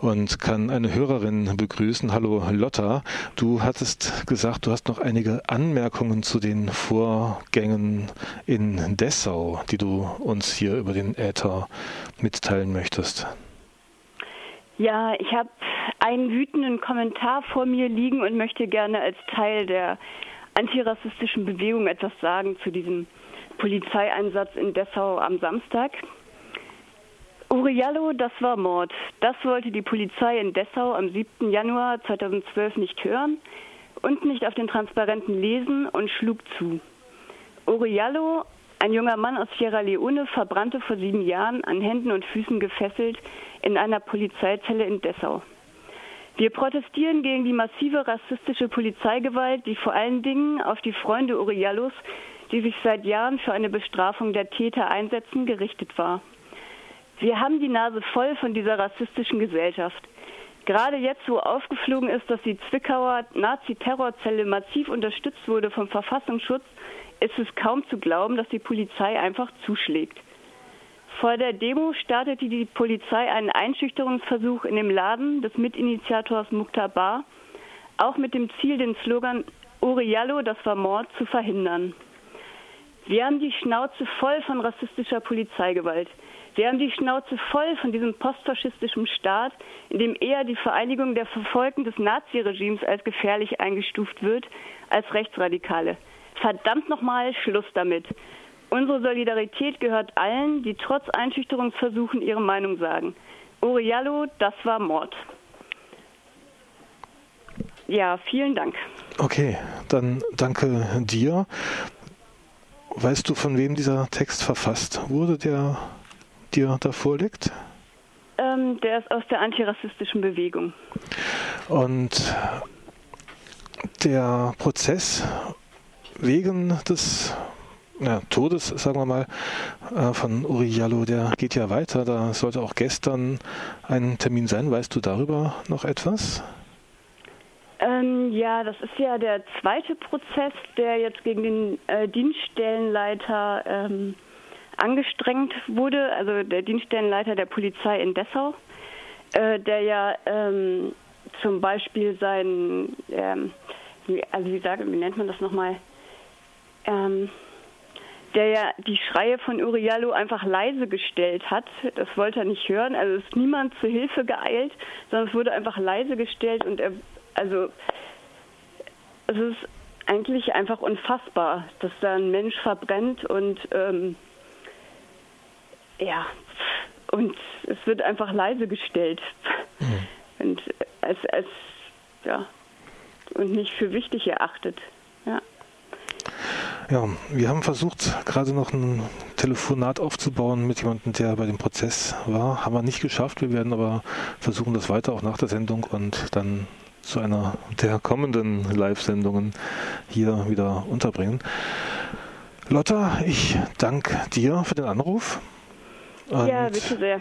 und kann eine Hörerin begrüßen. Hallo Lotta, du hattest gesagt, du hast noch einige Anmerkungen zu den Vorgängen in Dessau, die du uns hier über den Äther mitteilen möchtest. Ja, ich habe einen wütenden Kommentar vor mir liegen und möchte gerne als Teil der antirassistischen Bewegung etwas sagen zu diesem Polizeieinsatz in Dessau am Samstag. Uriallo, das war Mord. Das wollte die Polizei in Dessau am 7. Januar 2012 nicht hören und nicht auf den Transparenten lesen und schlug zu. Uriallo, ein junger Mann aus Sierra Leone, verbrannte vor sieben Jahren an Händen und Füßen gefesselt in einer Polizeizelle in Dessau. Wir protestieren gegen die massive rassistische Polizeigewalt, die vor allen Dingen auf die Freunde Uriallos die sich seit Jahren für eine Bestrafung der Täter einsetzen, gerichtet war. Wir haben die Nase voll von dieser rassistischen Gesellschaft. Gerade jetzt, wo aufgeflogen ist, dass die Zwickauer Nazi-Terrorzelle massiv unterstützt wurde vom Verfassungsschutz, ist es kaum zu glauben, dass die Polizei einfach zuschlägt. Vor der Demo startete die Polizei einen Einschüchterungsversuch in dem Laden des Mitinitiators Mukhtar auch mit dem Ziel, den Slogan Uriallo, das war Mord, zu verhindern. Wir haben die Schnauze voll von rassistischer Polizeigewalt. Wir haben die Schnauze voll von diesem postfaschistischen Staat, in dem eher die Vereinigung der Verfolgten des Naziregimes als gefährlich eingestuft wird als Rechtsradikale. Verdammt nochmal, Schluss damit. Unsere Solidarität gehört allen, die trotz Einschüchterungsversuchen ihre Meinung sagen. Uriallo, das war Mord. Ja, vielen Dank. Okay, dann danke dir. Weißt du, von wem dieser Text verfasst wurde, der dir da vorliegt? Ähm, der ist aus der antirassistischen Bewegung. Und der Prozess wegen des ja, Todes, sagen wir mal, äh, von Uri Jallo, der geht ja weiter. Da sollte auch gestern ein Termin sein. Weißt du darüber noch etwas? Ähm, ja, das ist ja der zweite Prozess, der jetzt gegen den äh, Dienststellenleiter ähm, angestrengt wurde, also der Dienststellenleiter der Polizei in Dessau, äh, der ja ähm, zum Beispiel sein, ähm, also wie, sage, wie nennt man das nochmal, ähm, der ja die Schreie von Uriallo einfach leise gestellt hat. Das wollte er nicht hören. Also ist niemand zur Hilfe geeilt, sondern es wurde einfach leise gestellt und er also es ist eigentlich einfach unfassbar, dass da ein Mensch verbrennt und ähm, ja, und es wird einfach leise gestellt. Mhm. Und als, als ja, und nicht für wichtig erachtet. Ja. Ja, wir haben versucht, gerade noch ein Telefonat aufzubauen mit jemandem, der bei dem Prozess war. Haben wir nicht geschafft. Wir werden aber versuchen, das weiter auch nach der Sendung und dann zu einer der kommenden Live-Sendungen hier wieder unterbringen. Lotta, ich danke dir für den Anruf. ja, bitte sehr.